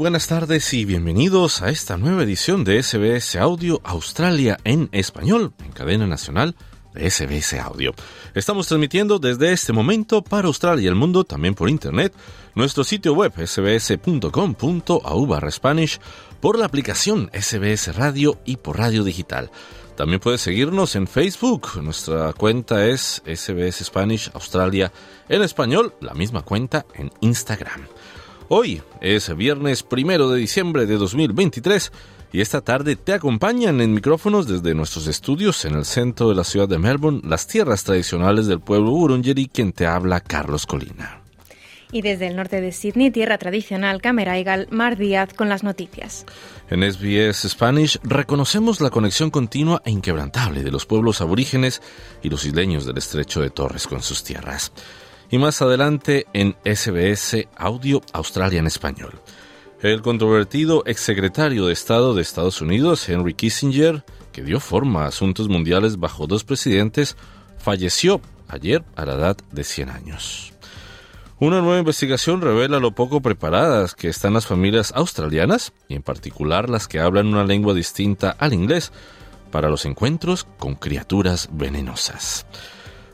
Buenas tardes y bienvenidos a esta nueva edición de SBS Audio Australia en español, en cadena nacional de SBS Audio. Estamos transmitiendo desde este momento para Australia y el mundo, también por internet, nuestro sitio web sbs.com.au barra Spanish, por la aplicación SBS Radio y por radio digital. También puedes seguirnos en Facebook. Nuestra cuenta es SBS Spanish Australia en español, la misma cuenta en Instagram. Hoy es viernes primero de diciembre de 2023 y esta tarde te acompañan en micrófonos desde nuestros estudios en el centro de la ciudad de Melbourne, las tierras tradicionales del pueblo Urungeri, quien te habla Carlos Colina. Y desde el norte de Sydney, tierra tradicional, Cameraigal, Mar Díaz con las noticias. En SBS Spanish reconocemos la conexión continua e inquebrantable de los pueblos aborígenes y los isleños del estrecho de Torres con sus tierras y más adelante en SBS Audio Australia en español. El controvertido exsecretario de Estado de Estados Unidos, Henry Kissinger, que dio forma a asuntos mundiales bajo dos presidentes, falleció ayer a la edad de 100 años. Una nueva investigación revela lo poco preparadas que están las familias australianas, y en particular las que hablan una lengua distinta al inglés, para los encuentros con criaturas venenosas.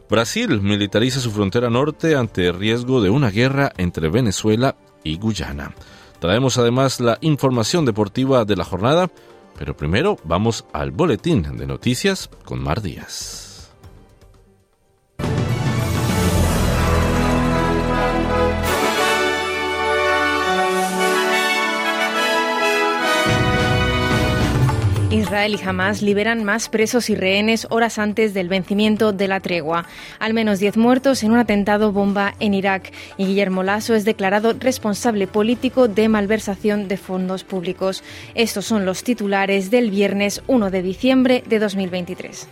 Brasil militariza su frontera norte ante el riesgo de una guerra entre Venezuela y Guyana. Traemos además la información deportiva de la jornada, pero primero vamos al boletín de noticias con Mar Díaz. Israel y Hamas liberan más presos y rehenes horas antes del vencimiento de la tregua. Al menos 10 muertos en un atentado bomba en Irak y Guillermo Lasso es declarado responsable político de malversación de fondos públicos. Estos son los titulares del viernes 1 de diciembre de 2023.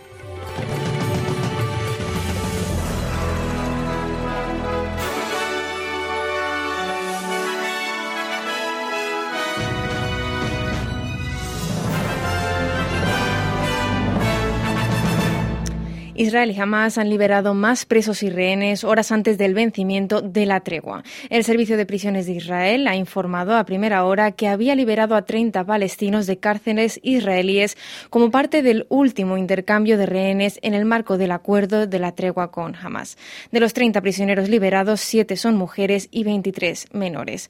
Israel y Hamas han liberado más presos y rehenes horas antes del vencimiento de la tregua. El Servicio de Prisiones de Israel ha informado a primera hora que había liberado a 30 palestinos de cárceles israelíes como parte del último intercambio de rehenes en el marco del acuerdo de la tregua con Hamas. De los 30 prisioneros liberados, 7 son mujeres y 23 menores.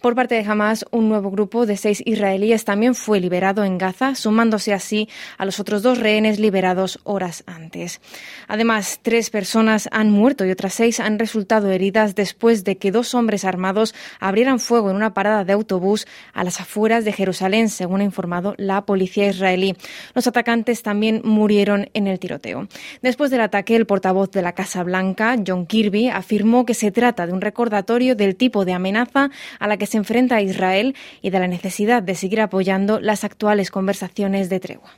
Por parte de Hamas, un nuevo grupo de 6 israelíes también fue liberado en Gaza, sumándose así a los otros dos rehenes liberados horas antes. Además, tres personas han muerto y otras seis han resultado heridas después de que dos hombres armados abrieran fuego en una parada de autobús a las afueras de Jerusalén, según ha informado la policía israelí. Los atacantes también murieron en el tiroteo. Después del ataque, el portavoz de la Casa Blanca, John Kirby, afirmó que se trata de un recordatorio del tipo de amenaza a la que se enfrenta Israel y de la necesidad de seguir apoyando las actuales conversaciones de tregua.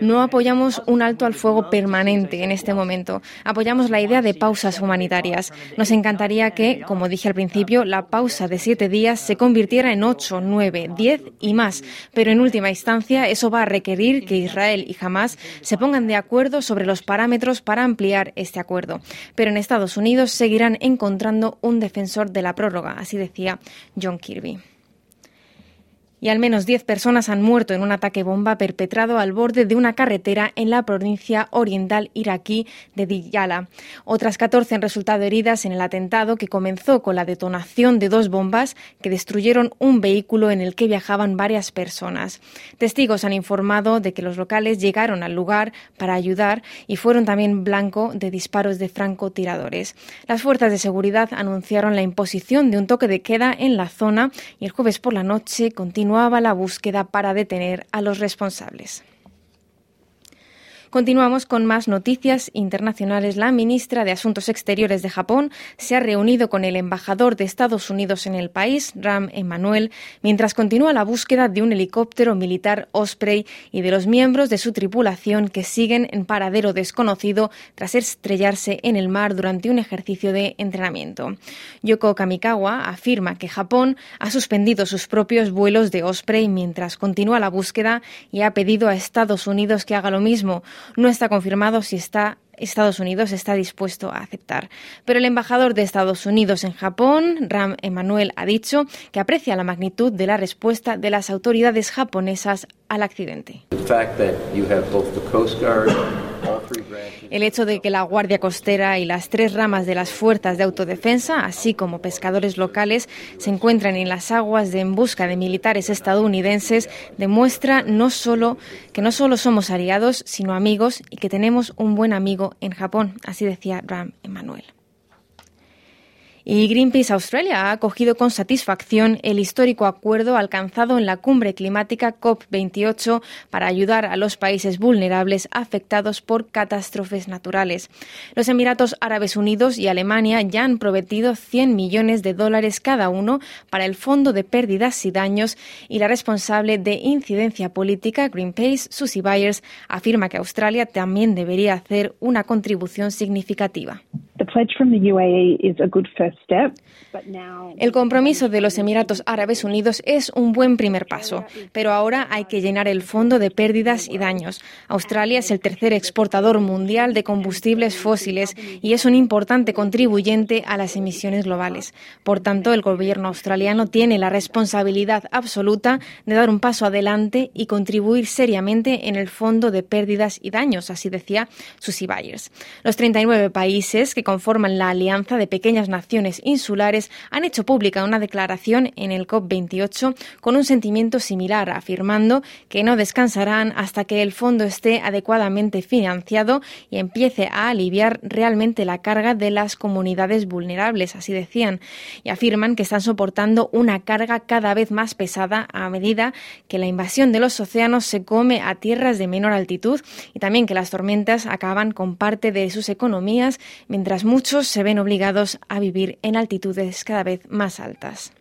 No apoyamos un alto al fuego permanente en este momento. Apoyamos la idea de pausas humanitarias. Nos encantaría que, como dije al principio, la pausa de siete días se convirtiera en ocho, nueve, diez y más. Pero en última instancia, eso va a requerir que Israel y Hamas se pongan de acuerdo sobre los parámetros para ampliar este acuerdo. Pero en Estados Unidos seguirán encontrando un defensor de la prórroga, así decía John Kirby y al menos 10 personas han muerto en un ataque bomba perpetrado al borde de una carretera en la provincia oriental iraquí de Diyala. Otras 14 han resultado heridas en el atentado que comenzó con la detonación de dos bombas que destruyeron un vehículo en el que viajaban varias personas. Testigos han informado de que los locales llegaron al lugar para ayudar y fueron también blanco de disparos de francotiradores. Las fuerzas de seguridad anunciaron la imposición de un toque de queda en la zona y el jueves por la noche continuó la búsqueda para detener a los responsables. Continuamos con más noticias internacionales. La ministra de Asuntos Exteriores de Japón se ha reunido con el embajador de Estados Unidos en el país, Ram Emanuel, mientras continúa la búsqueda de un helicóptero militar Osprey y de los miembros de su tripulación que siguen en paradero desconocido tras estrellarse en el mar durante un ejercicio de entrenamiento. Yoko Kamikawa afirma que Japón ha suspendido sus propios vuelos de Osprey mientras continúa la búsqueda y ha pedido a Estados Unidos que haga lo mismo. No está confirmado si está Estados Unidos está dispuesto a aceptar. Pero el embajador de Estados Unidos en Japón, Ram Emanuel, ha dicho que aprecia la magnitud de la respuesta de las autoridades japonesas al accidente. El hecho de que la Guardia Costera y las tres ramas de las fuerzas de autodefensa, así como pescadores locales, se encuentran en las aguas de en busca de militares estadounidenses, demuestra no solo que no solo somos aliados, sino amigos y que tenemos un buen amigo en Japón, así decía Ram Emanuel. Y Greenpeace Australia ha acogido con satisfacción el histórico acuerdo alcanzado en la cumbre climática COP28 para ayudar a los países vulnerables afectados por catástrofes naturales. Los Emiratos Árabes Unidos y Alemania ya han prometido 100 millones de dólares cada uno para el Fondo de Pérdidas y Daños y la responsable de incidencia política, Greenpeace, Susie Byers, afirma que Australia también debería hacer una contribución significativa. El compromiso de los Emiratos Árabes Unidos es un buen primer paso, pero ahora hay que llenar el fondo de pérdidas y daños. Australia es el tercer exportador mundial de combustibles fósiles y es un importante contribuyente a las emisiones globales. Por tanto, el gobierno australiano tiene la responsabilidad absoluta de dar un paso adelante y contribuir seriamente en el fondo de pérdidas y daños, así decía Susie Byers. Los 39 países que conforman la Alianza de Pequeñas Naciones Insulares han hecho pública una declaración en el COP28 con un sentimiento similar, afirmando que no descansarán hasta que el fondo esté adecuadamente financiado y empiece a aliviar realmente la carga de las comunidades vulnerables, así decían, y afirman que están soportando una carga cada vez más pesada a medida que la invasión de los océanos se come a tierras de menor altitud y también que las tormentas acaban con parte de sus economías mientras muchos se ven obligados a vivir en altitudes cada vez más altas.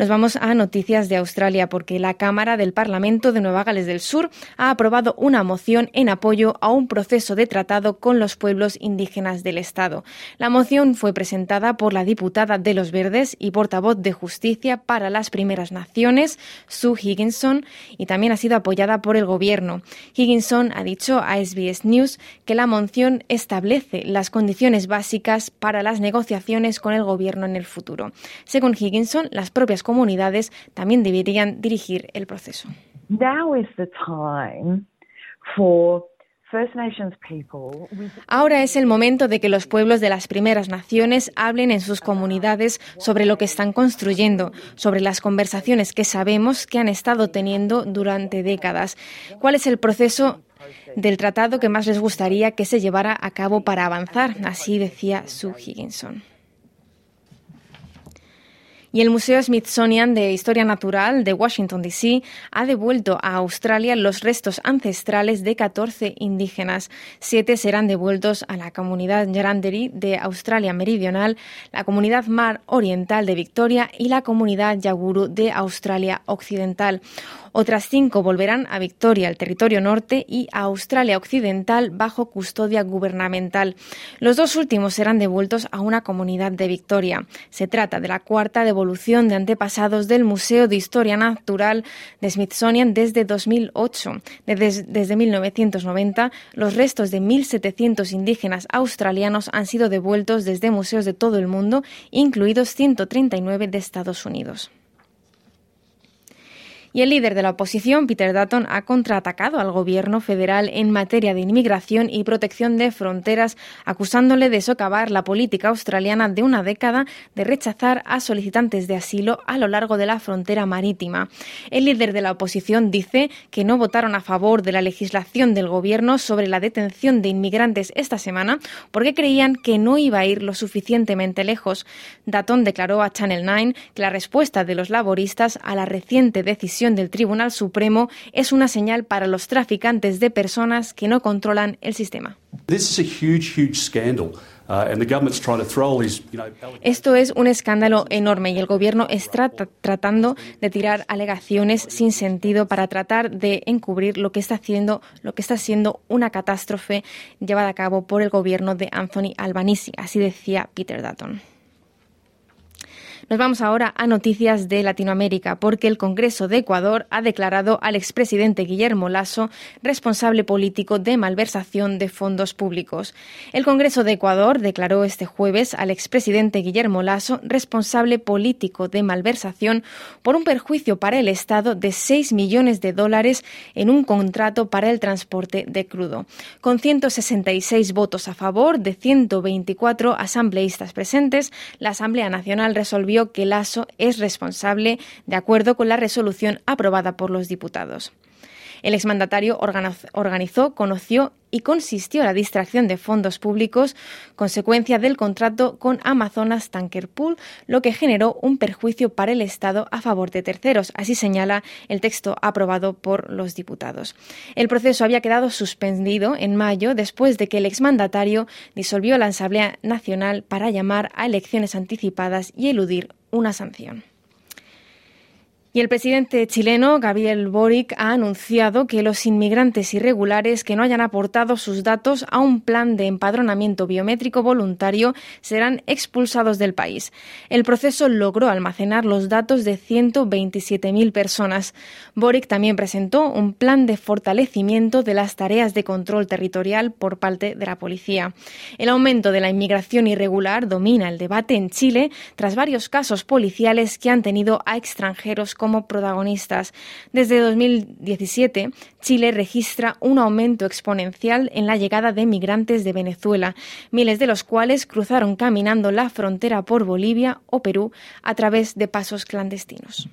Nos vamos a noticias de Australia porque la Cámara del Parlamento de Nueva Gales del Sur ha aprobado una moción en apoyo a un proceso de tratado con los pueblos indígenas del Estado. La moción fue presentada por la diputada de los Verdes y portavoz de Justicia para las Primeras Naciones, Sue Higginson, y también ha sido apoyada por el Gobierno. Higginson ha dicho a SBS News que la moción establece las condiciones básicas para las negociaciones con el Gobierno en el futuro. Según Higginson, las propias comunidades también deberían dirigir el proceso. Ahora es el momento de que los pueblos de las primeras naciones hablen en sus comunidades sobre lo que están construyendo, sobre las conversaciones que sabemos que han estado teniendo durante décadas. ¿Cuál es el proceso del tratado que más les gustaría que se llevara a cabo para avanzar? Así decía Sue Higginson. Y el Museo Smithsonian de Historia Natural de Washington, D.C. ha devuelto a Australia los restos ancestrales de 14 indígenas. Siete serán devueltos a la comunidad Yaranderi de Australia Meridional, la comunidad Mar Oriental de Victoria y la comunidad Yaguru de Australia Occidental. Otras cinco volverán a Victoria, el territorio norte, y a Australia Occidental bajo custodia gubernamental. Los dos últimos serán devueltos a una comunidad de Victoria. Se trata de la cuarta devolución de antepasados del Museo de Historia Natural de Smithsonian desde 2008. Desde, desde 1990, los restos de 1.700 indígenas australianos han sido devueltos desde museos de todo el mundo, incluidos 139 de Estados Unidos. Y el líder de la oposición, Peter Dutton, ha contraatacado al gobierno federal en materia de inmigración y protección de fronteras, acusándole de socavar la política australiana de una década de rechazar a solicitantes de asilo a lo largo de la frontera marítima. El líder de la oposición dice que no votaron a favor de la legislación del gobierno sobre la detención de inmigrantes esta semana porque creían que no iba a ir lo suficientemente lejos. Dutton declaró a Channel 9 que la respuesta de los laboristas a la reciente decisión decisión del Tribunal Supremo es una señal para los traficantes de personas que no controlan el sistema. Esto es un escándalo enorme y el gobierno está tratando de tirar alegaciones sin sentido para tratar de encubrir lo que está haciendo, lo que está siendo una catástrofe llevada a cabo por el gobierno de Anthony Albanese, así decía Peter Dutton. Nos vamos ahora a noticias de Latinoamérica, porque el Congreso de Ecuador ha declarado al expresidente Guillermo Lasso responsable político de malversación de fondos públicos. El Congreso de Ecuador declaró este jueves al expresidente Guillermo Lasso responsable político de malversación por un perjuicio para el Estado de 6 millones de dólares en un contrato para el transporte de crudo. Con 166 votos a favor de 124 asambleístas presentes, la Asamblea Nacional resolvió que Lasso es responsable de acuerdo con la resolución aprobada por los diputados. El exmandatario organizó, conoció y consistió la distracción de fondos públicos, consecuencia del contrato con Amazonas Tanker Pool, lo que generó un perjuicio para el Estado a favor de terceros, así señala el texto aprobado por los diputados. El proceso había quedado suspendido en mayo después de que el exmandatario disolvió la Asamblea Nacional para llamar a elecciones anticipadas y eludir una sanción. Y el presidente chileno, Gabriel Boric, ha anunciado que los inmigrantes irregulares que no hayan aportado sus datos a un plan de empadronamiento biométrico voluntario serán expulsados del país. El proceso logró almacenar los datos de 127.000 personas. Boric también presentó un plan de fortalecimiento de las tareas de control territorial por parte de la policía. El aumento de la inmigración irregular domina el debate en Chile tras varios casos policiales que han tenido a extranjeros como protagonistas. Desde 2017, Chile registra un aumento exponencial en la llegada de migrantes de Venezuela, miles de los cuales cruzaron caminando la frontera por Bolivia o Perú a través de pasos clandestinos.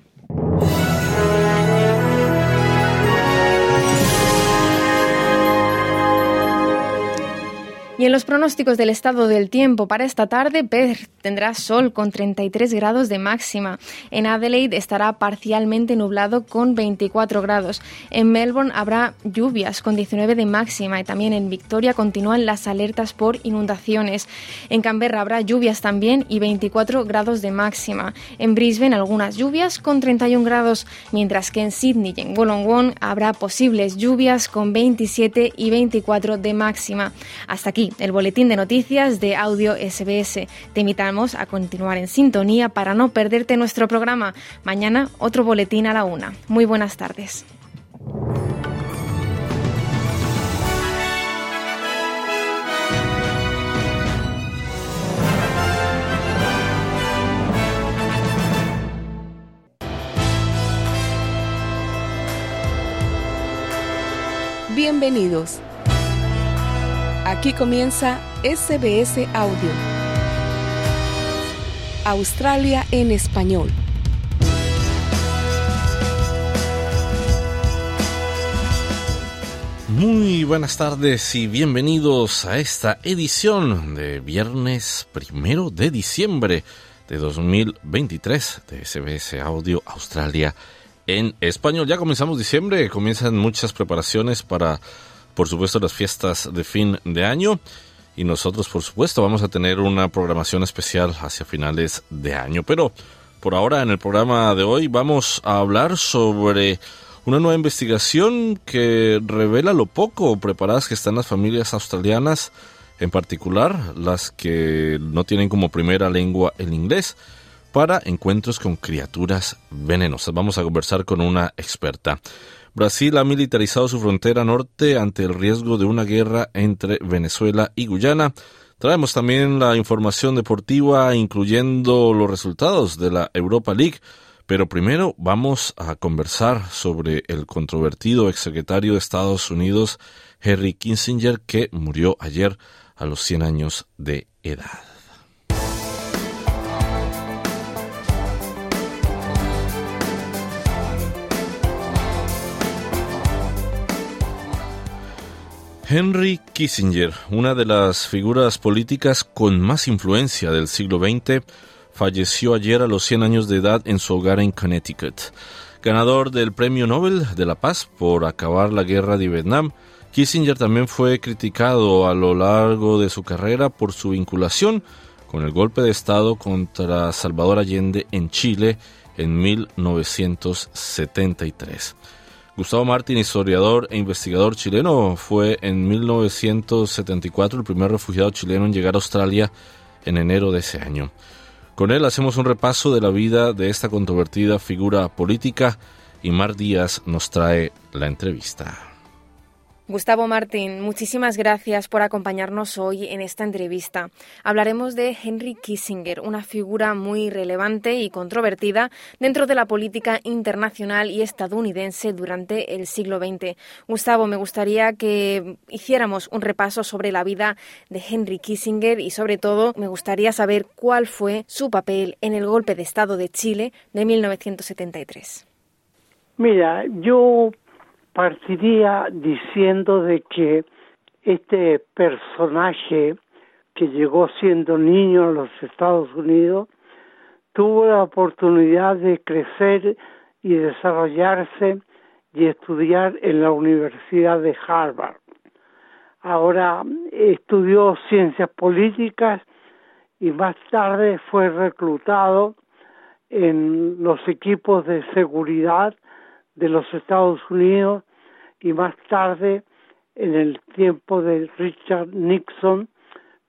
Y en los pronósticos del estado del tiempo para esta tarde, Perth tendrá sol con 33 grados de máxima. En Adelaide estará parcialmente nublado con 24 grados. En Melbourne habrá lluvias con 19 de máxima y también en Victoria continúan las alertas por inundaciones. En Canberra habrá lluvias también y 24 grados de máxima. En Brisbane algunas lluvias con 31 grados, mientras que en Sydney y en Wollongong habrá posibles lluvias con 27 y 24 de máxima. Hasta aquí el boletín de noticias de Audio SBS. Te invitamos a continuar en sintonía para no perderte nuestro programa. Mañana otro boletín a la una. Muy buenas tardes. Bienvenidos. Aquí comienza SBS Audio. Australia en español. Muy buenas tardes y bienvenidos a esta edición de viernes primero de diciembre de 2023 de SBS Audio Australia en español. Ya comenzamos diciembre, comienzan muchas preparaciones para por supuesto, las fiestas de fin de año. Y nosotros, por supuesto, vamos a tener una programación especial hacia finales de año. Pero por ahora, en el programa de hoy, vamos a hablar sobre una nueva investigación que revela lo poco preparadas que están las familias australianas, en particular las que no tienen como primera lengua el inglés, para encuentros con criaturas venenosas. Vamos a conversar con una experta. Brasil ha militarizado su frontera norte ante el riesgo de una guerra entre Venezuela y Guyana. Traemos también la información deportiva, incluyendo los resultados de la Europa League. Pero primero vamos a conversar sobre el controvertido exsecretario de Estados Unidos, Henry Kissinger, que murió ayer a los 100 años de edad. Henry Kissinger, una de las figuras políticas con más influencia del siglo XX, falleció ayer a los 100 años de edad en su hogar en Connecticut. Ganador del Premio Nobel de la Paz por acabar la guerra de Vietnam, Kissinger también fue criticado a lo largo de su carrera por su vinculación con el golpe de Estado contra Salvador Allende en Chile en 1973. Gustavo Martín, historiador e investigador chileno, fue en 1974 el primer refugiado chileno en llegar a Australia en enero de ese año. Con él hacemos un repaso de la vida de esta controvertida figura política y Mar Díaz nos trae la entrevista. Gustavo Martín, muchísimas gracias por acompañarnos hoy en esta entrevista. Hablaremos de Henry Kissinger, una figura muy relevante y controvertida dentro de la política internacional y estadounidense durante el siglo XX. Gustavo, me gustaría que hiciéramos un repaso sobre la vida de Henry Kissinger y sobre todo me gustaría saber cuál fue su papel en el golpe de Estado de Chile de 1973. Mira, yo partiría diciendo de que este personaje que llegó siendo niño a los Estados Unidos tuvo la oportunidad de crecer y desarrollarse y estudiar en la Universidad de Harvard. Ahora estudió ciencias políticas y más tarde fue reclutado en los equipos de seguridad de los Estados Unidos y más tarde, en el tiempo de Richard Nixon,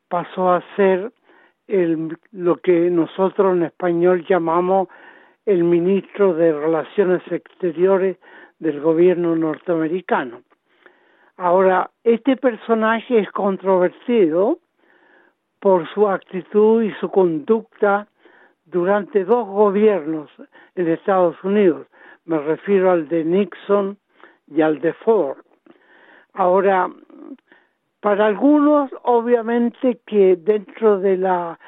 pasó a ser el, lo que nosotros en español llamamos el ministro de Relaciones Exteriores del gobierno norteamericano. Ahora, este personaje es controvertido por su actitud y su conducta durante dos gobiernos en Estados Unidos. Me refiero al de Nixon y al de Ford. Ahora, para algunos, obviamente que dentro de la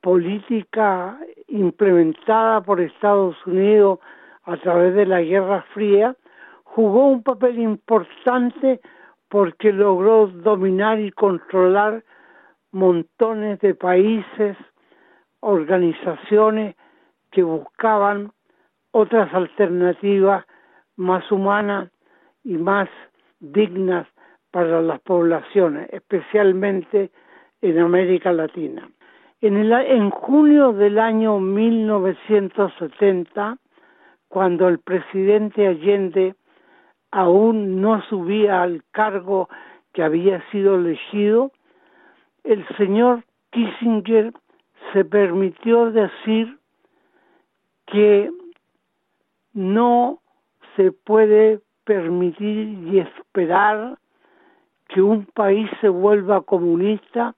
política implementada por Estados Unidos a través de la Guerra Fría, jugó un papel importante porque logró dominar y controlar montones de países, organizaciones que buscaban otras alternativas más humanas y más dignas para las poblaciones, especialmente en América Latina. En, el, junio del año 1970, cuando el presidente Allende aún no subía al cargo que había sido elegido, el señor Kissinger se permitió decir que no se puede permitir y esperar que un país se vuelva comunista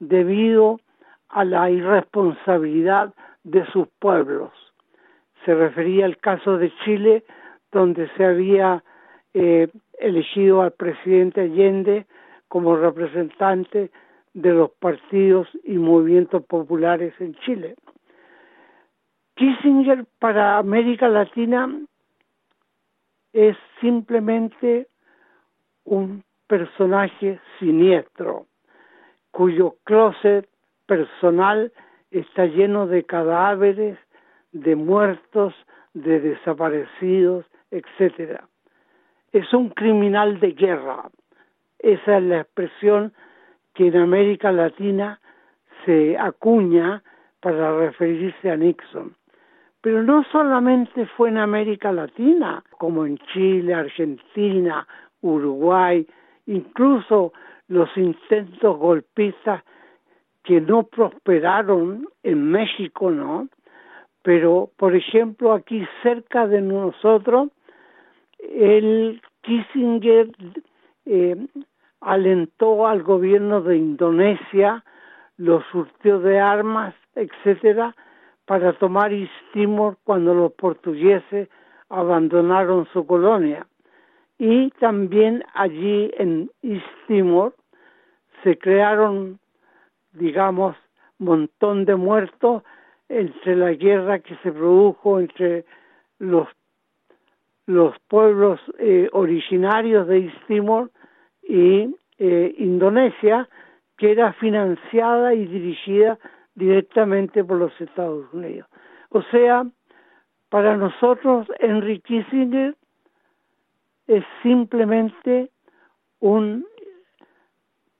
debido a la irresponsabilidad de sus pueblos. Se refería al caso de Chile, donde se había eh, elegido al presidente Allende como representante de los partidos y movimientos populares en Chile. Kissinger para América Latina es simplemente un personaje siniestro, cuyo closet personal está lleno de cadáveres, de muertos, de desaparecidos, etcétera. Es un criminal de guerra. Esa es la expresión que en América Latina se acuña para referirse a Nixon. Pero no solamente fue en América Latina, como en Chile, Argentina, Uruguay, incluso los intentos golpistas que no prosperaron en México, ¿no? Pero, por ejemplo, aquí cerca de nosotros, el Kissinger eh, alentó al gobierno de Indonesia, los surtió de armas, etcétera, para tomar East Timor cuando los portugueses abandonaron su colonia. Y también allí en East Timor se crearon, digamos, montón de muertos entre la guerra que se produjo entre los los pueblos eh, originarios de East Timor y eh, Indonesia, que era financiada y dirigida directamente por los Estados Unidos. O sea, Para nosotros, Henry Kissinger es simplemente un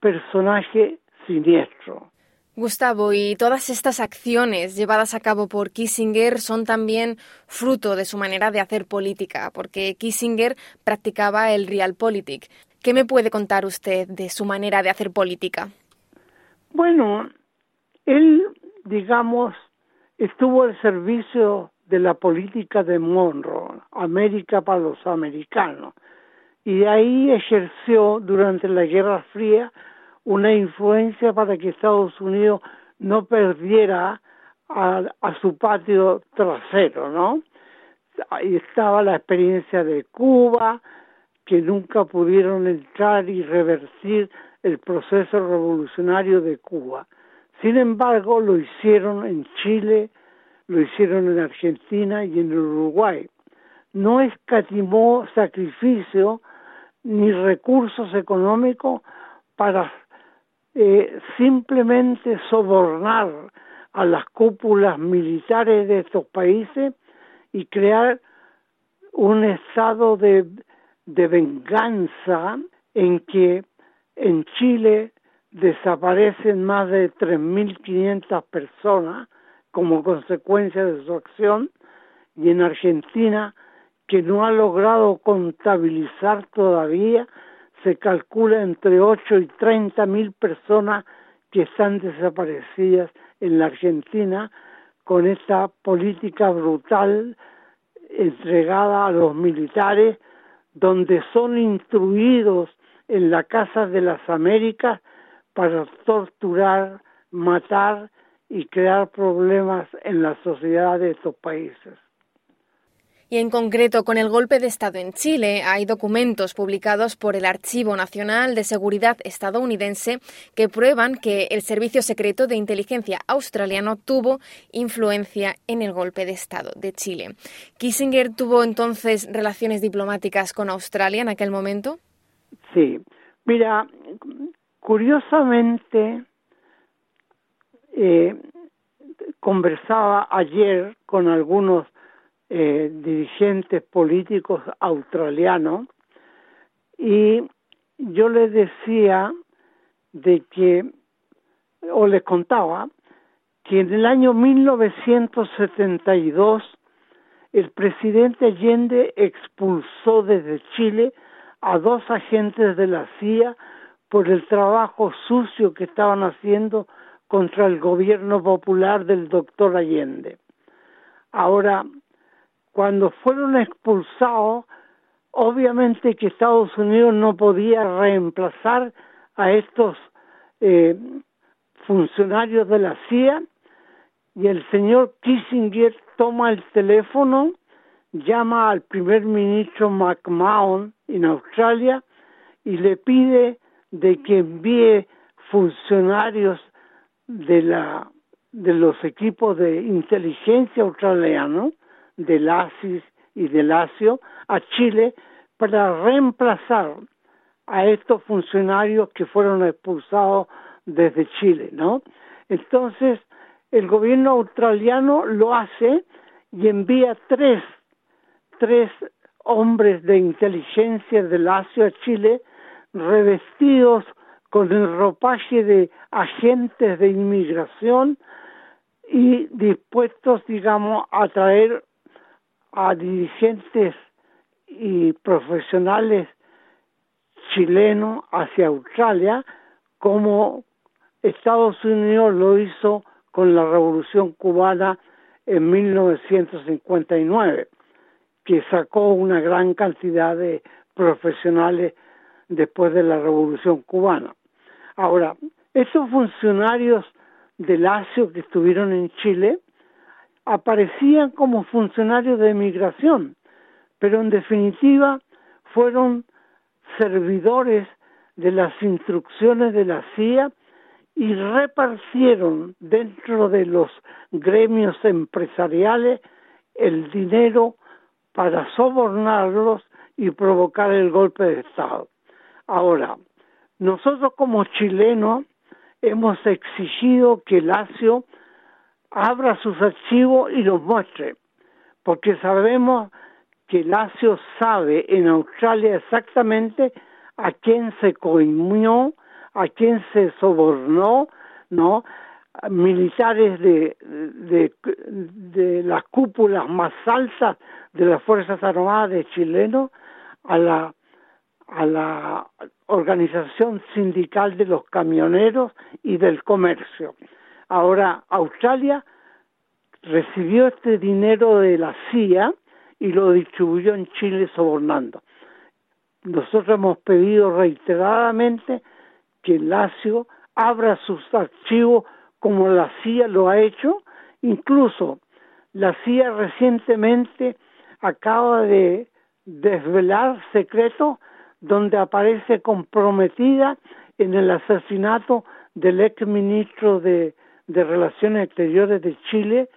personaje siniestro. Gustavo, y todas estas acciones llevadas a cabo por Kissinger son también fruto de su manera de hacer política, porque Kissinger practicaba el realpolitik. ¿Qué me puede contar usted de su manera de hacer política? Bueno, él, digamos, estuvo al servicio de la política de Monroe, América para los americanos, y ahí ejerció durante la Guerra Fría una influencia para que Estados Unidos no perdiera a, su patio trasero, ¿no? Ahí estaba la experiencia de Cuba, que nunca pudieron entrar y revertir el proceso revolucionario de Cuba. Sin embargo, lo hicieron en Chile, lo hicieron en Argentina y en Uruguay. No escatimó sacrificio ni recursos económicos para eh, simplemente sobornar a las cúpulas militares de estos países y crear un estado de, de venganza en que en Chile desaparecen más de 3.500 personas como consecuencia de su acción y en Argentina que no ha logrado contabilizar todavía se calcula entre 8 y 30 mil personas que están desaparecidas en la Argentina con esta política brutal entregada a los militares, donde son instruidos en la Casa de las Américas para torturar, matar y crear problemas en la sociedad de estos países. Y en concreto, con el golpe de Estado en Chile, hay documentos publicados por el Archivo Nacional de Seguridad estadounidense que prueban que el Servicio Secreto de Inteligencia australiano tuvo influencia en el golpe de Estado de Chile. ¿Kissinger tuvo entonces relaciones diplomáticas con Australia en aquel momento? Sí. Mira, curiosamente, eh, conversaba ayer con algunos eh, dirigentes políticos australianos y yo les decía de que, o les contaba, que en el año 1972 el presidente Allende expulsó desde Chile a dos agentes de la CIA por el trabajo sucio que estaban haciendo contra el gobierno popular del doctor Allende. Ahora, cuando fueron expulsados, obviamente que Estados Unidos no podía reemplazar a estos eh, funcionarios de la CIA y el señor Kissinger toma el teléfono, llama al primer ministro McMahon en Australia y le pide de que envíe funcionarios de la de los equipos de inteligencia australianos del ASIS y del ASIO a Chile para reemplazar a estos funcionarios que fueron expulsados desde Chile, ¿no? Entonces, el gobierno australiano lo hace y envía tres, tres hombres de inteligencia del ASIO a Chile revestidos con el ropaje de agentes de inmigración y dispuestos, digamos, a traer a dirigentes y profesionales chilenos hacia Australia, como Estados Unidos lo hizo con la Revolución Cubana en 1959, que sacó una gran cantidad de profesionales después de la Revolución Cubana. Ahora, esos funcionarios del ASIO que estuvieron en Chile aparecían como funcionarios de migración, pero en definitiva fueron servidores de las instrucciones de la CIA y repartieron dentro de los gremios empresariales el dinero para sobornarlos y provocar el golpe de Estado. Ahora, nosotros como chilenos hemos exigido que el ASIO abra sus archivos y los muestre, porque sabemos que Lacio sabe en Australia exactamente a quién se coimió, a quién se sobornó, ¿no? militares de, de, de las cúpulas más altas de las Fuerzas Armadas de chilenos a la a la organización sindical de los camioneros y del comercio. Ahora, Australia recibió este dinero de la CIA y lo distribuyó en Chile sobornando. Nosotros hemos pedido reiteradamente que el Lacio abra sus archivos como la CIA lo ha hecho. Incluso la CIA recientemente acaba de desvelar secretos donde aparece comprometida en el asesinato del ex ministro de, Relaciones Exteriores de Chile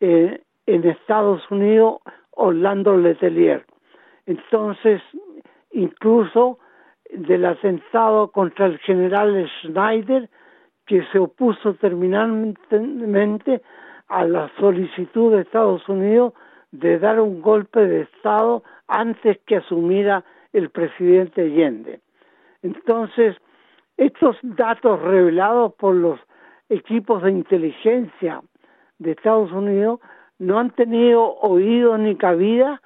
eh, en Estados Unidos, Orlando Letelier. Entonces, incluso del atentado contra el general Schneider, que se opuso terminantemente a la solicitud de Estados Unidos de dar un golpe de Estado antes que asumiera el presidente Allende. Entonces, estos datos revelados por los equipos de inteligencia de Estados Unidos no han tenido oído ni cabida,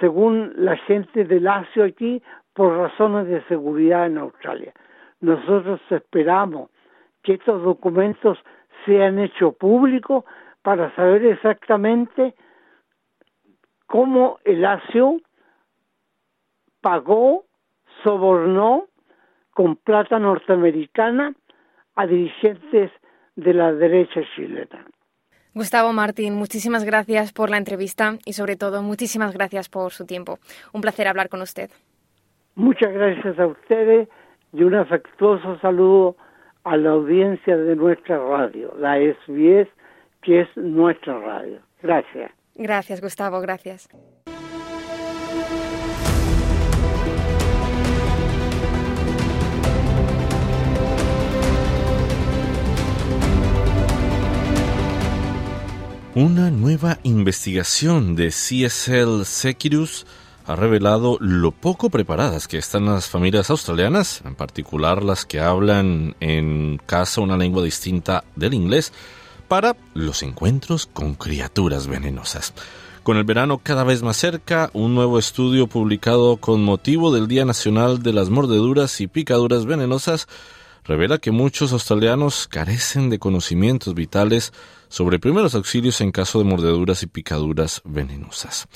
según la gente de Lacio aquí, por razones de seguridad en Australia. Nosotros esperamos que estos documentos sean hechos públicos para saber exactamente cómo el ASIO pagó, sobornó con plata norteamericana a dirigentes de la derecha chilena. Gustavo Martín, muchísimas gracias por la entrevista y sobre todo muchísimas gracias por su tiempo. Un placer hablar con usted. Muchas gracias a ustedes y un afectuoso saludo a la audiencia de nuestra radio, la SBS, que es nuestra radio. Gracias. Gracias, Gustavo, gracias. Una nueva investigación de CSL Securus ha revelado lo poco preparadas que están las familias australianas, en particular las que hablan en casa una lengua distinta del inglés, para los encuentros con criaturas venenosas. Con el verano cada vez más cerca, un nuevo estudio publicado con motivo del Día Nacional de las Mordeduras y Picaduras Venenosas revela que muchos australianos carecen de conocimientos vitales sobre primeros auxilios en caso de mordeduras y picaduras venenosas.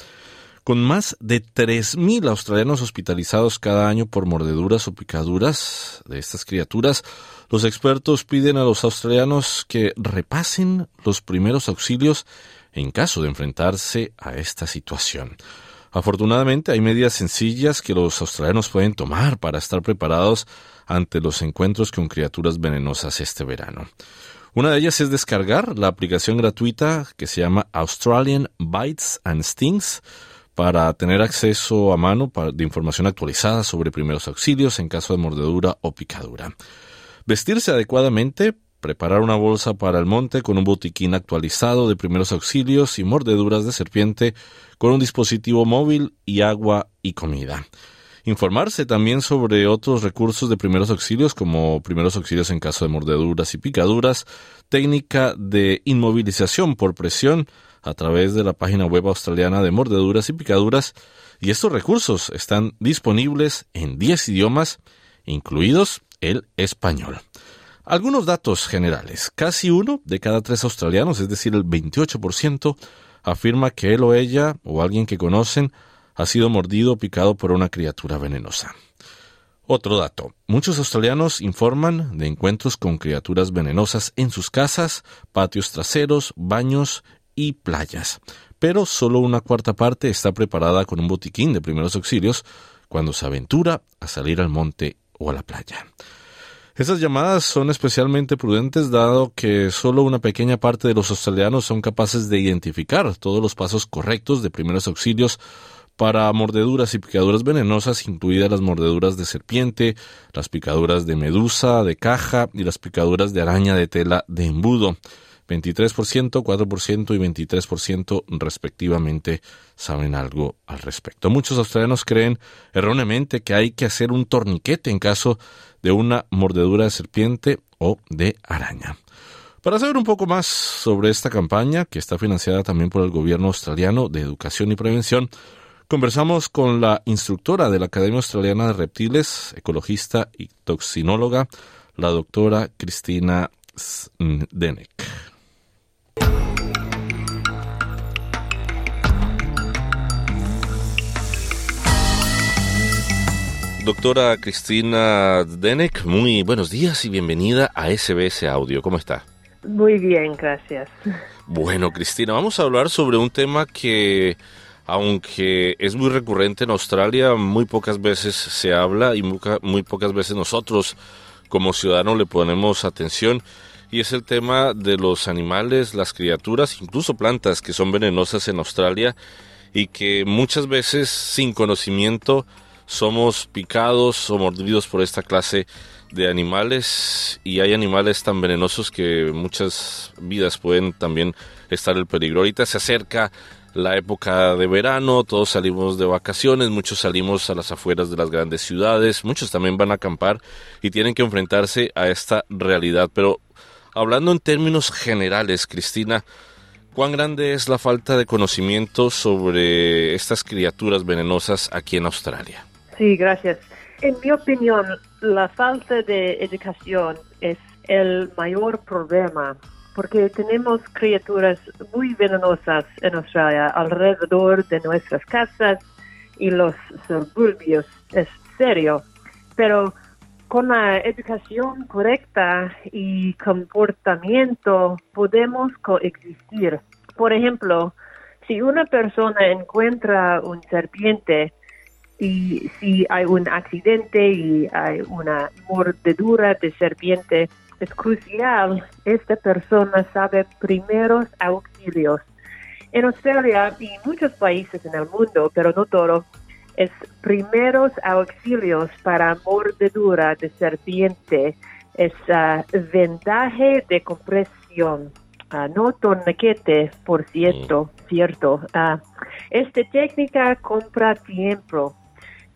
Con más de 3.000 australianos hospitalizados cada año por mordeduras o picaduras de estas criaturas, los expertos piden a los australianos que repasen los primeros auxilios en caso de enfrentarse a esta situación. Afortunadamente hay medidas sencillas que los australianos pueden tomar para estar preparados ante los encuentros con criaturas venenosas este verano. Una de ellas es descargar la aplicación gratuita que se llama Australian Bites and Stings para tener acceso a mano de información actualizada sobre primeros auxilios en caso de mordedura o picadura. Vestirse adecuadamente, preparar una bolsa para el monte con un botiquín actualizado de primeros auxilios y mordeduras de serpiente con un dispositivo móvil y agua y comida. Informarse también sobre otros recursos de primeros auxilios como primeros auxilios en caso de mordeduras y picaduras, técnica de inmovilización por presión a través de la página web australiana de mordeduras y picaduras y estos recursos están disponibles en 10 idiomas, incluidos el español. Algunos datos generales. Casi uno de cada tres australianos, es decir, el 28%, afirma que él o ella o alguien que conocen ha sido mordido o picado por una criatura venenosa. Otro dato. Muchos australianos informan de encuentros con criaturas venenosas en sus casas, patios traseros, baños y playas. Pero solo una cuarta parte está preparada con un botiquín de primeros auxilios cuando se aventura a salir al monte o a la playa. Estas llamadas son especialmente prudentes dado que solo una pequeña parte de los australianos son capaces de identificar todos los pasos correctos de primeros auxilios para mordeduras y picaduras venenosas, incluidas las mordeduras de serpiente, las picaduras de medusa, de caja y las picaduras de araña de tela de embudo. 23%, 4% y 23% respectivamente saben algo al respecto. Muchos australianos creen erróneamente que hay que hacer un torniquete en caso de una mordedura de serpiente o de araña. Para saber un poco más sobre esta campaña, que está financiada también por el gobierno australiano de educación y prevención, conversamos con la instructora de la Academia Australiana de Reptiles, ecologista y toxinóloga, la doctora Cristina Denek. Doctora Cristina Denek, muy buenos días y bienvenida a SBS Audio. ¿Cómo está? Muy bien, gracias. Bueno, Cristina, vamos a hablar sobre un tema que, aunque es muy recurrente en Australia, muy pocas veces se habla y muy, pocas veces nosotros como ciudadanos le ponemos atención y es el tema de los animales, las criaturas, incluso plantas que son venenosas en Australia y que muchas veces sin conocimiento somos picados o mordidos por esta clase de animales y hay animales tan venenosos que muchas vidas pueden también estar en peligro. Ahorita se acerca la época de verano, todos salimos de vacaciones, muchos salimos a las afueras de las grandes ciudades, muchos también van a acampar y tienen que enfrentarse a esta realidad. Pero hablando en términos generales, Cristina, ¿cuán grande es la falta de conocimiento sobre estas criaturas venenosas aquí en Australia? Sí, gracias. En mi opinión, la falta de educación es el mayor problema porque tenemos criaturas muy venenosas en Australia alrededor de nuestras casas y los suburbios. Es serio. Pero con la educación correcta y comportamiento podemos coexistir. Por ejemplo, si una persona encuentra un serpiente y si hay un accidente y hay una mordedura de serpiente, es crucial, esta persona sabe primeros auxilios. En Australia y muchos países en el mundo, pero no todo, es primeros auxilios para mordedura de serpiente, es vendaje de compresión, uh, no torniquete, por cierto, mm. cierto. Uh, esta técnica compra tiempo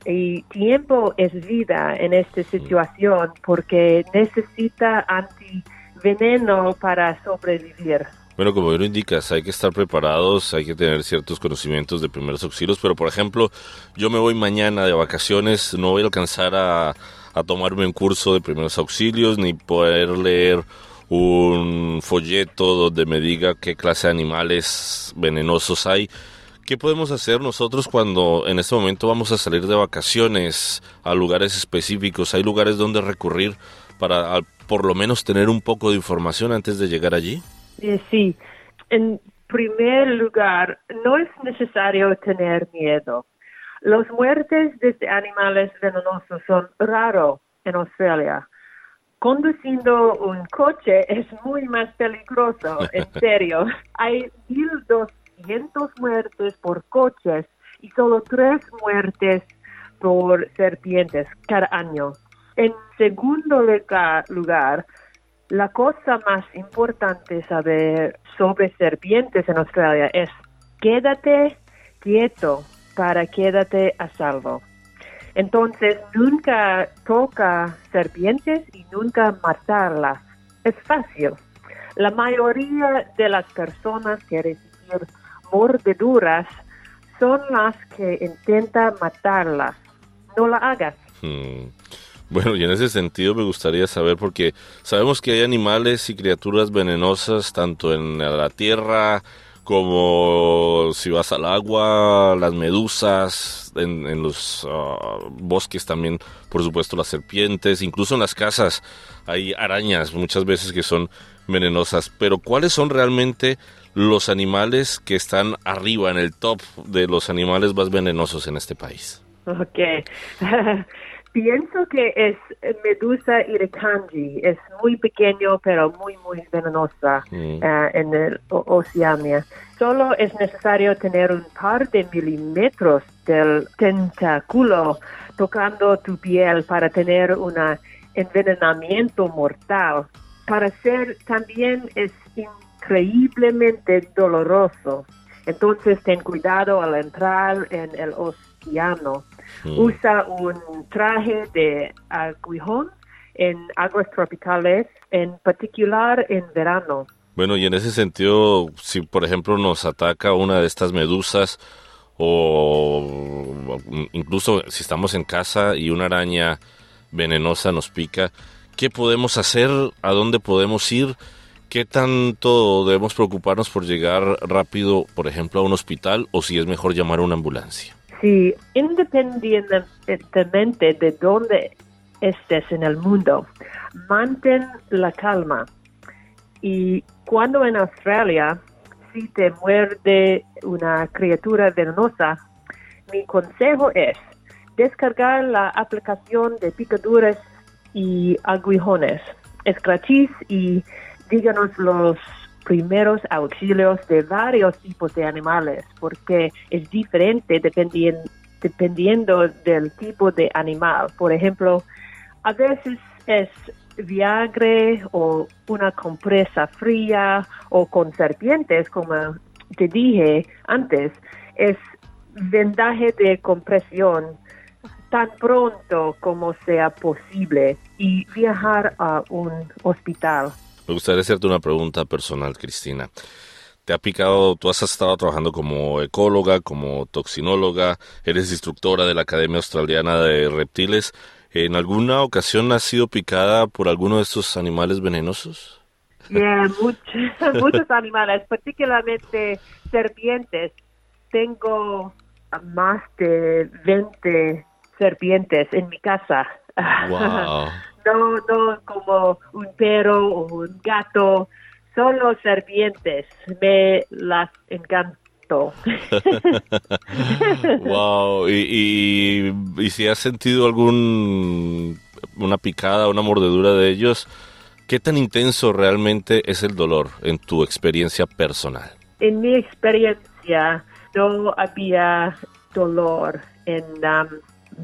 y tiempo es vida en esta situación porque necesita antiveneno para sobrevivir. Bueno, como bien lo indicas, hay que estar preparados, hay que tener ciertos conocimientos de primeros auxilios, pero por ejemplo, yo me voy mañana de vacaciones, no voy a alcanzar a, a tomarme un curso de primeros auxilios ni poder leer un folleto donde me diga qué clase de animales venenosos hay. ¿Qué podemos hacer nosotros cuando en este momento vamos a salir de vacaciones a lugares específicos? ¿Hay lugares donde recurrir para por lo menos tener un poco de información antes de llegar allí? Eh, sí, en primer lugar, no es necesario tener miedo. Los muertes de animales venenosos son raros en Australia. Conduciendo un coche es muy más peligroso, en serio. Hay 1.200 muertes por coches y solo tres muertes por serpientes cada año. En segundo lugar, la cosa más importante saber sobre serpientes en Australia es quédate quieto para quédate a salvo. Entonces, nunca toca serpientes y nunca matarlas. Es fácil. La mayoría de las personas que reciben mordeduras son las que intentan matarlas. No la hagas. Hmm. Bueno, y en ese sentido me gustaría saber, porque sabemos que hay animales y criaturas venenosas tanto en la tierra como si vas al agua, las medusas, en, los ah, bosques también, por supuesto, las serpientes, incluso en las casas hay arañas muchas veces que son venenosas. Pero ¿cuáles son realmente los animales que están arriba en el top de los animales más venenosos en este país? Ok. Pienso que es Medusa irukandji. Es muy pequeño, pero muy, muy venenosa mm. eh, en el Oceania. Solo es necesario tener un par de milímetros del tentáculo tocando tu piel para tener un envenenamiento mortal. Para ser también es increíblemente doloroso. Entonces ten cuidado al entrar en el océano. Mm. Usa un traje de aguijón en aguas tropicales, en particular en verano. Bueno, y en ese sentido, si por ejemplo nos ataca una de estas medusas o incluso si estamos en casa y una araña venenosa nos pica, ¿qué podemos hacer? ¿A dónde podemos ir? ¿Qué tanto debemos preocuparnos por llegar rápido, por ejemplo, a un hospital o si es mejor llamar a una ambulancia? Sí, independientemente de dónde estés en el mundo, mantén la calma. Y cuando en Australia, si te muerde una criatura venenosa, mi consejo es descargar la aplicación de picaduras y aguijones. Escrachís y díganos los primeros auxilios de varios tipos de animales, porque es diferente dependiendo, del tipo de animal. Por ejemplo, a veces es Viagra o una compresa fría o con serpientes, como te dije antes, es vendaje de compresión tan pronto como sea posible y viajar a un hospital. Me gustaría hacerte una pregunta personal, Cristina. ¿Te ha picado? Tú has estado trabajando como ecóloga, como toxinóloga, eres instructora de la Academia Australiana de Reptiles. ¿En alguna ocasión has sido picada por alguno de estos animales venenosos? Yeah, muchos, muchos animales, particularmente serpientes. Tengo más de 20 serpientes en mi casa. Wow. no, no como un perro o un gato, solo serpientes. Me las encanto. wow. ¿Y, y, y si has sentido algún una picada, una mordedura de ellos, ¿qué tan intenso realmente es el dolor en tu experiencia personal? En mi experiencia no había dolor en la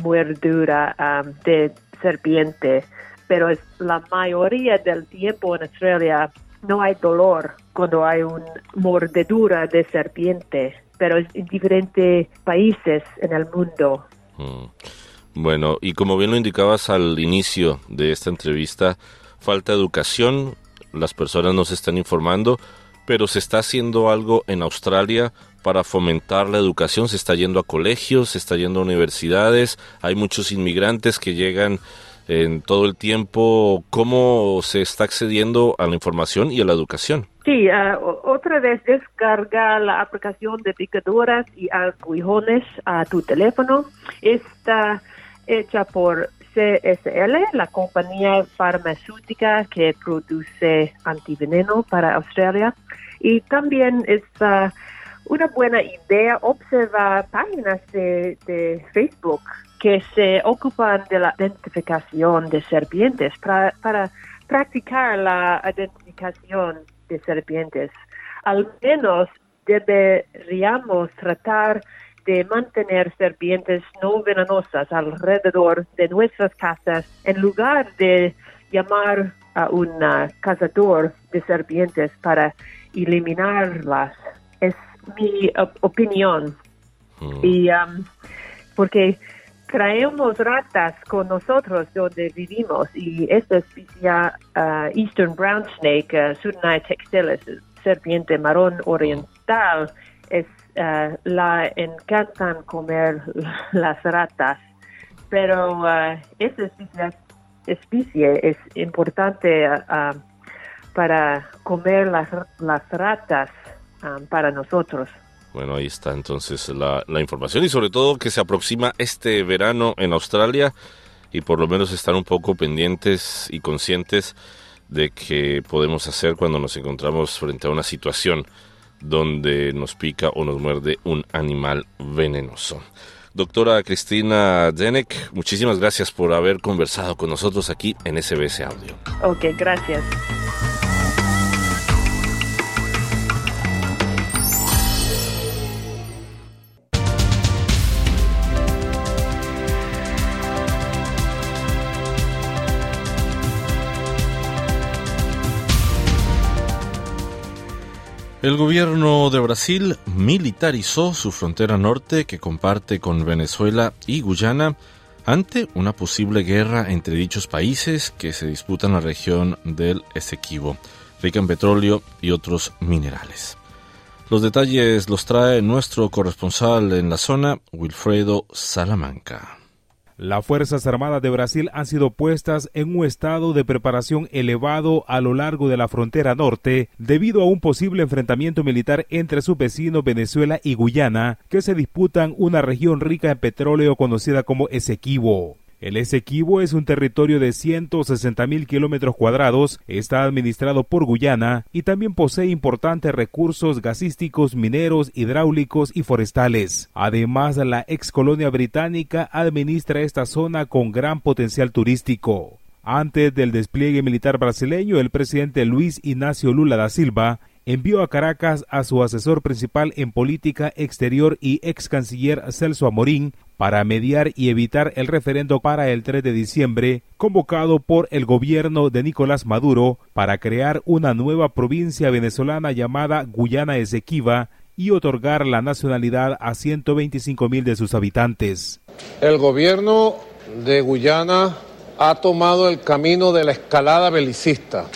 mordedura um, de serpiente, pero es la mayoría del tiempo en Australia no hay dolor cuando hay una mordedura de serpiente, pero es en diferentes países en el mundo. Mm. Bueno, y como bien lo indicabas al inicio de esta entrevista, falta educación, las personas no se están informando, pero se está haciendo algo en Australia para fomentar la educación, se está yendo a colegios, se está yendo a universidades, hay muchos inmigrantes que llegan en todo el tiempo, ¿cómo se está accediendo a la información y a la educación? Sí, uh, otra vez descarga la aplicación de picaduras y aguijones a tu teléfono. Está hecha por CSL, la compañía farmacéutica que produce antiveneno para Australia. Y también es una buena idea observar páginas de Facebook que se ocupan de la identificación de serpientes para, para practicar la identificación de serpientes. Al menos deberíamos tratar de mantener serpientes no venenosas alrededor de nuestras casas en lugar de llamar a un cazador de serpientes para eliminarlas. Es mi opinión. Y um, porque traemos ratas con nosotros donde vivimos y esta especie uh, Eastern Brown Snake, uh, textilis, serpiente marrón oriental, es, uh, la encantan comer las ratas, pero esta especie, especie es importante para comer las, las ratas um, para nosotros. Bueno, ahí está entonces la, información y sobre todo que se aproxima este verano en Australia y por lo menos estar un poco pendientes y conscientes de qué podemos hacer cuando nos encontramos frente a una situación donde nos pica o nos muerde un animal venenoso. Doctora Cristina Denek, muchísimas gracias por haber conversado con nosotros aquí en SBS Audio. Ok, gracias. El gobierno de Brasil militarizó su frontera norte que comparte con Venezuela y Guyana ante una posible guerra entre dichos países que se disputan la región del Esequibo, rica en petróleo y otros minerales. Los detalles los trae nuestro corresponsal en la zona, Wilfredo Salamanca. Las Fuerzas Armadas de Brasil han sido puestas en un estado de preparación elevado a lo largo de la frontera norte debido a un posible enfrentamiento militar entre su vecinos Venezuela y Guyana, que se disputan una región rica en petróleo conocida como Esequibo. El Esequibo es un territorio de 160 mil kilómetros cuadrados, está administrado por Guyana y también posee importantes recursos gasísticos, mineros, hidráulicos y forestales. Además, la ex colonia británica administra esta zona con gran potencial turístico. Antes del despliegue militar brasileño, el presidente Luis Ignacio Lula da Silva envió a Caracas a su asesor principal en política exterior y ex canciller Celso Amorín para mediar y evitar el referendo para el 3 de diciembre, convocado por el gobierno de Nicolás Maduro para crear una nueva provincia venezolana llamada Guyana Esequiba y otorgar la nacionalidad a 125 mil de sus habitantes. El gobierno de Guyana ha tomado el camino de la escalada belicista,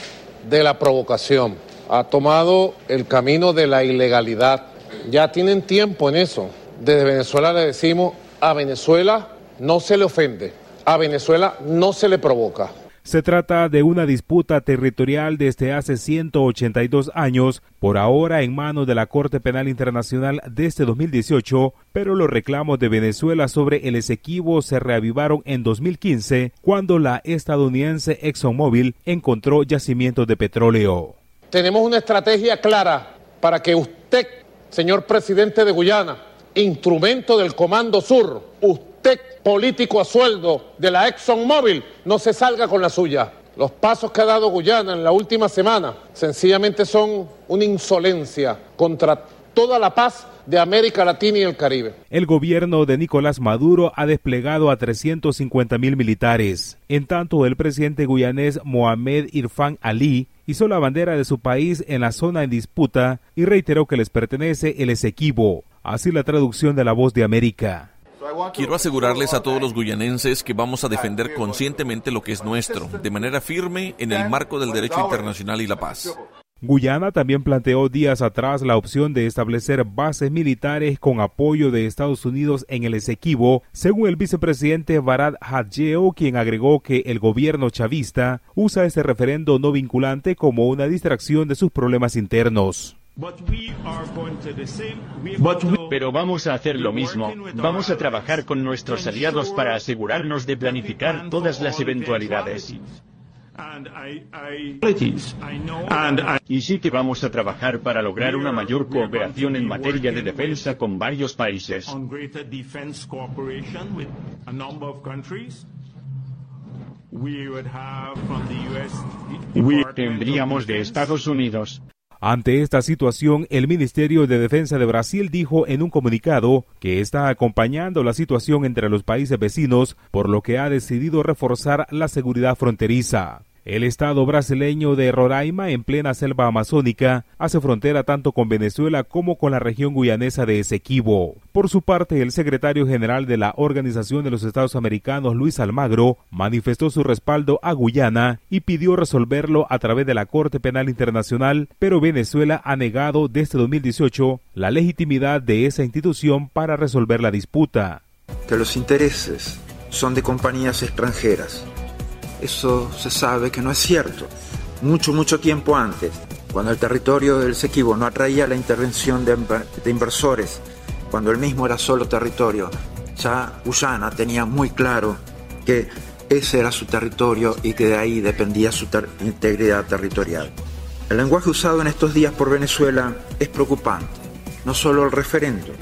de la provocación ha tomado el camino de la ilegalidad. Ya tienen tiempo en eso. Desde Venezuela le decimos, a Venezuela no se le ofende, a Venezuela no se le provoca. Se trata de una disputa territorial desde hace 182 años, por ahora en manos de la Corte Penal Internacional desde 2018, pero los reclamos de Venezuela sobre el Esequibo se reavivaron en 2015, cuando la estadounidense ExxonMobil encontró yacimientos de petróleo. Tenemos una estrategia clara para que usted, señor presidente de Guyana, instrumento del Comando Sur, usted, político a sueldo de la ExxonMobil, no se salga con la suya. Los pasos que ha dado Guyana en la última semana sencillamente son una insolencia contra toda la paz de América Latina y el Caribe. El gobierno de Nicolás Maduro ha desplegado a 350 mil militares. En tanto, el presidente guyanés Mohamed Irfan Ali hizo la bandera de su país en la zona en disputa y reiteró que les pertenece el Esequibo. Así la traducción de la voz de América. Quiero asegurarles a todos los guyanenses que vamos a defender conscientemente lo que es nuestro, de manera firme en el marco del derecho internacional y la paz. Guyana también planteó días atrás la opción de establecer bases militares con apoyo de Estados Unidos en el Esequibo, según el vicepresidente Barad Hadjeo, quien agregó que el gobierno chavista usa este referendo no vinculante como una distracción de sus problemas internos. Pero vamos a hacer lo mismo. Vamos a trabajar con nuestros aliados para asegurarnos de planificar todas las eventualidades. Y sí que vamos a trabajar para lograr una mayor cooperación en materia de defensa con varios países. Tendríamos de Estados Unidos, ante esta situación, el Ministerio de Defensa de Brasil dijo en un comunicado que está acompañando la situación entre los países vecinos, por lo que ha decidido reforzar la seguridad fronteriza. El estado brasileño de Roraima, en plena selva amazónica, hace frontera tanto con Venezuela como con la región guyanesa de Esequibo. Por su parte, el secretario general de la Organización de los Estados Americanos, Luis Almagro, manifestó su respaldo a Guyana y pidió resolverlo a través de la Corte Penal Internacional, pero Venezuela ha negado desde 2018 la legitimidad de esa institución para resolver la disputa. Que los intereses son de compañías extranjeras eso se sabe que no es cierto. Mucho, mucho tiempo antes, cuando el territorio del Sequibo no atraía la intervención de, inversores, cuando el mismo era solo territorio, ya Guyana tenía muy claro que ese era su territorio y que de ahí dependía su integridad territorial. El lenguaje usado en estos días por Venezuela es preocupante, no solo el referéndum,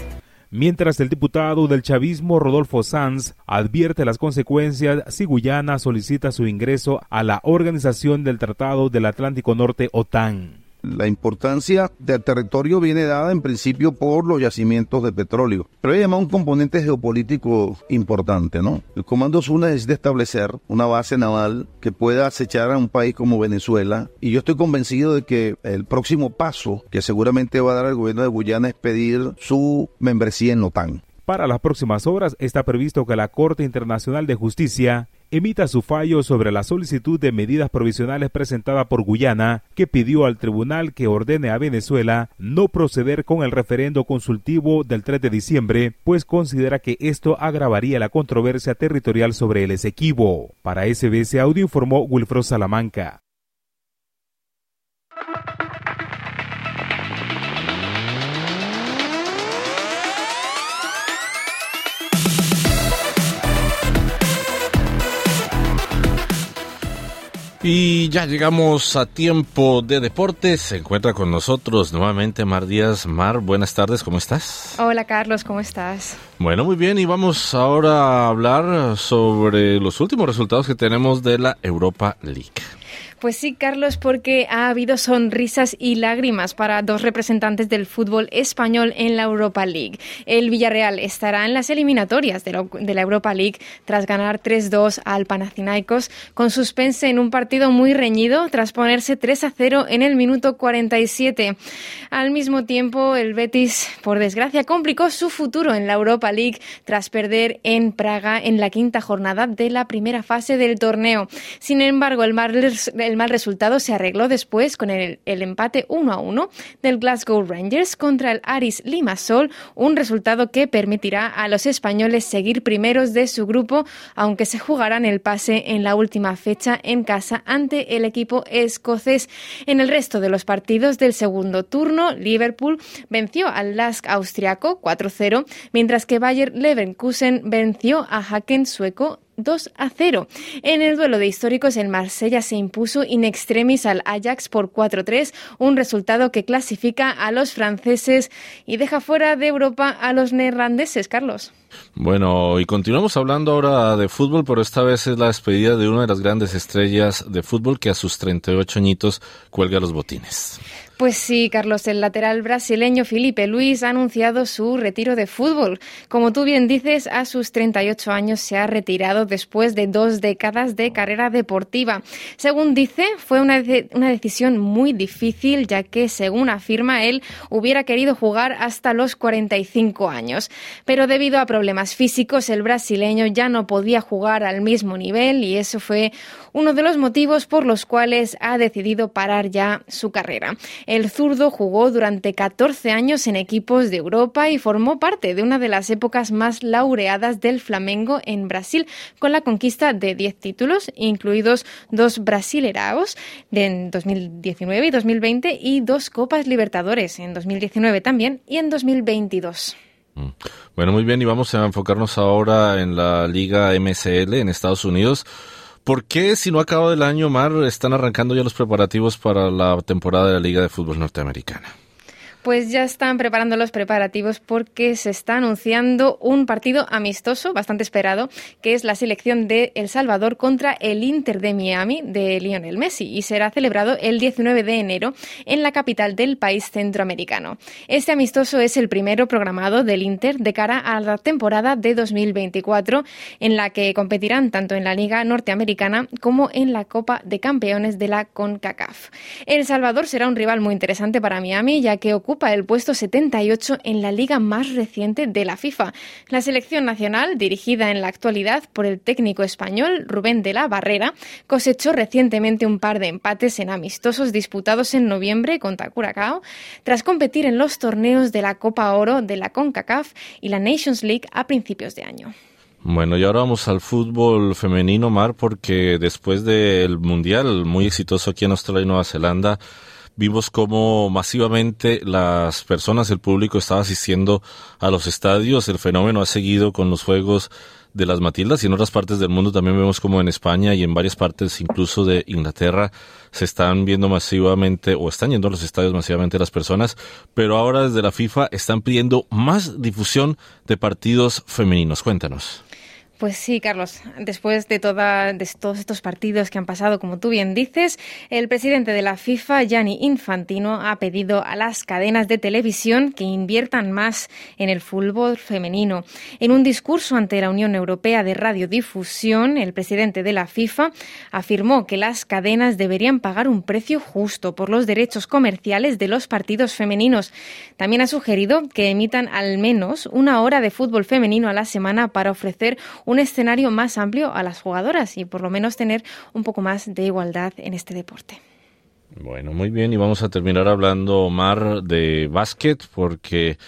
mientras el diputado del chavismo Rodolfo Sanz advierte las consecuencias si Guyana solicita su ingreso a la Organización del Tratado del Atlántico Norte OTAN. La importancia del territorio viene dada en principio por los yacimientos de petróleo, pero hay además un componente geopolítico importante, ¿no? El Comando Sur necesita establecer una base naval que pueda acechar a un país como Venezuela y yo estoy convencido de que el próximo paso que seguramente va a dar el gobierno de Guyana es pedir su membresía en la OTAN. Para las próximas horas está previsto que la Corte Internacional de Justicia emita su fallo sobre la solicitud de medidas provisionales presentada por Guyana, que pidió al tribunal que ordene a Venezuela no proceder con el referendo consultivo del 3 de diciembre, pues considera que esto agravaría la controversia territorial sobre el Esequibo. Para SBS Audio informó Wilfredo Salamanca. Y ya llegamos a tiempo de deportes. Se encuentra con nosotros nuevamente Mar Díaz. Mar, buenas tardes, ¿cómo estás? Hola Carlos, ¿cómo estás? Bueno, muy bien, y vamos ahora a hablar sobre los últimos resultados que tenemos de la Europa League. Pues sí, Carlos, porque ha habido sonrisas y lágrimas para dos representantes del fútbol español en la Europa League. El Villarreal estará en las eliminatorias de la, Europa League tras ganar 3-2 al Panathinaikos, con suspense en un partido muy reñido tras ponerse 3-0 en el minuto 47. Al mismo tiempo, el Betis, por desgracia, complicó su futuro en la Europa League tras perder en Praga en la quinta jornada de la primera fase del torneo. Sin embargo, el, el el mal resultado se arregló después con el, empate 1 a 1 del Glasgow Rangers contra el Aris Limassol, un resultado que permitirá a los españoles seguir primeros de su grupo, aunque se jugarán el pase en la última fecha en casa ante el equipo escocés. En el resto de los partidos del segundo turno, Liverpool venció al Lask austriaco 4-0, mientras que Bayer Leverkusen venció a Haken sueco 2 a 0. En el duelo de históricos, el Marsella se impuso in extremis al Ajax por 4-3, un resultado que clasifica a los franceses y deja fuera de Europa a los neerlandeses, Carlos. Bueno, y continuamos hablando ahora de fútbol, pero esta vez es la despedida de una de las grandes estrellas de fútbol que a sus 38 añitos cuelga los botines. Pues sí, Carlos, el lateral brasileño Felipe Luis ha anunciado su retiro de fútbol. Como tú bien dices, a sus 38 años se ha retirado después de dos décadas de carrera deportiva. Según dice, fue una, una decisión muy difícil, ya que, según afirma él, hubiera querido jugar hasta los 45 años. Pero debido a problemas físicos, el brasileño ya no podía jugar al mismo nivel y eso fue uno de los motivos por los cuales ha decidido parar ya su carrera. El zurdo jugó durante 14 años en equipos de Europa y formó parte de una de las épocas más laureadas del Flamengo en Brasil, con la conquista de 10 títulos, incluidos dos Brasileraos en 2019 y 2020 y dos Copas Libertadores en 2019 también y en 2022. Mm. Bueno, muy bien, y vamos a enfocarnos ahora en la Liga MSL en Estados Unidos. ¿Por qué, si no acaba el año, Mar, están arrancando ya los preparativos para la temporada de la Liga de Fútbol Norteamericana? Pues ya están preparando los preparativos porque se está anunciando un partido amistoso bastante esperado, que es la selección de El Salvador contra el Inter de Miami de Lionel Messi y será celebrado el 19 de enero en la capital del país centroamericano. Este amistoso es el primero programado del Inter de cara a la temporada de 2024, en la que competirán tanto en la Liga Norteamericana como en la Copa de Campeones de la CONCACAF. El Salvador será un rival muy interesante para Miami, ya que ocurre el puesto 78 en la liga más reciente de la FIFA. La selección nacional, dirigida en la actualidad por el técnico español Rubén de la Barrera, cosechó recientemente un par de empates en amistosos disputados en noviembre contra Curacao, tras competir en los torneos de la Copa Oro de la CONCACAF y la Nations League a principios de año. Bueno, y ahora vamos al fútbol femenino, Mar, porque después del Mundial muy exitoso aquí en Australia y Nueva Zelanda, vimos cómo masivamente las personas, el público estaba asistiendo a los estadios. El fenómeno ha seguido con los Juegos de las Matildas y en otras partes del mundo también vemos como en España y en varias partes incluso de Inglaterra se están viendo masivamente o están yendo a los estadios masivamente las personas, pero ahora desde la FIFA están pidiendo más difusión de partidos femeninos. Cuéntanos. Pues sí, Carlos. Después de, toda, todos estos partidos que han pasado, como tú bien dices, el presidente de la FIFA, Gianni Infantino, ha pedido a las cadenas de televisión que inviertan más en el fútbol femenino. En un discurso ante la Unión Europea de Radiodifusión, el presidente de la FIFA afirmó que las cadenas deberían pagar un precio justo por los derechos comerciales de los partidos femeninos. También ha sugerido que emitan al menos una hora de fútbol femenino a la semana para ofrecer un escenario más amplio a las jugadoras y por lo menos tener un poco más de igualdad en este deporte. Bueno, muy bien, y vamos a terminar hablando, Omar, de básquet, porque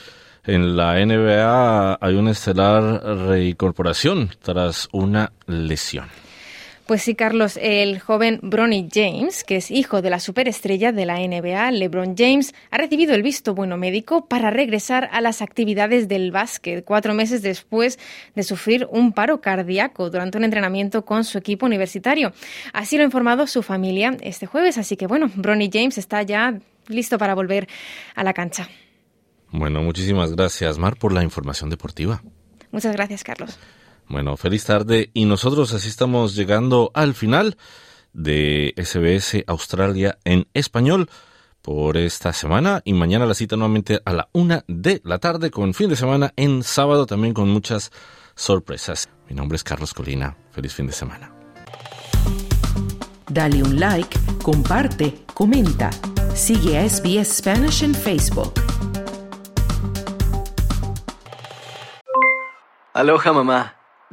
en la NBA hay una estelar reincorporación tras una lesión. Pues sí, Carlos, el joven Bronny James, que es hijo de la superestrella de la NBA, LeBron James, ha recibido el visto bueno médico para regresar a las actividades del básquet cuatro meses después de sufrir un paro cardíaco durante un entrenamiento con su equipo universitario. Así lo ha informado su familia este jueves, así que bueno, Bronny James está ya listo para volver a la cancha. Bueno, muchísimas gracias, Mar, por la información deportiva. Muchas gracias, Carlos. Bueno, feliz tarde y nosotros así estamos llegando al final de SBS Australia en español por esta semana y mañana la cita nuevamente a la una de la tarde con fin de semana en sábado también con muchas sorpresas. Mi nombre es Carlos Colina. Feliz fin de semana. Dale un like, comparte, comenta. Sigue a SBS Spanish en Facebook. Aloha mamá.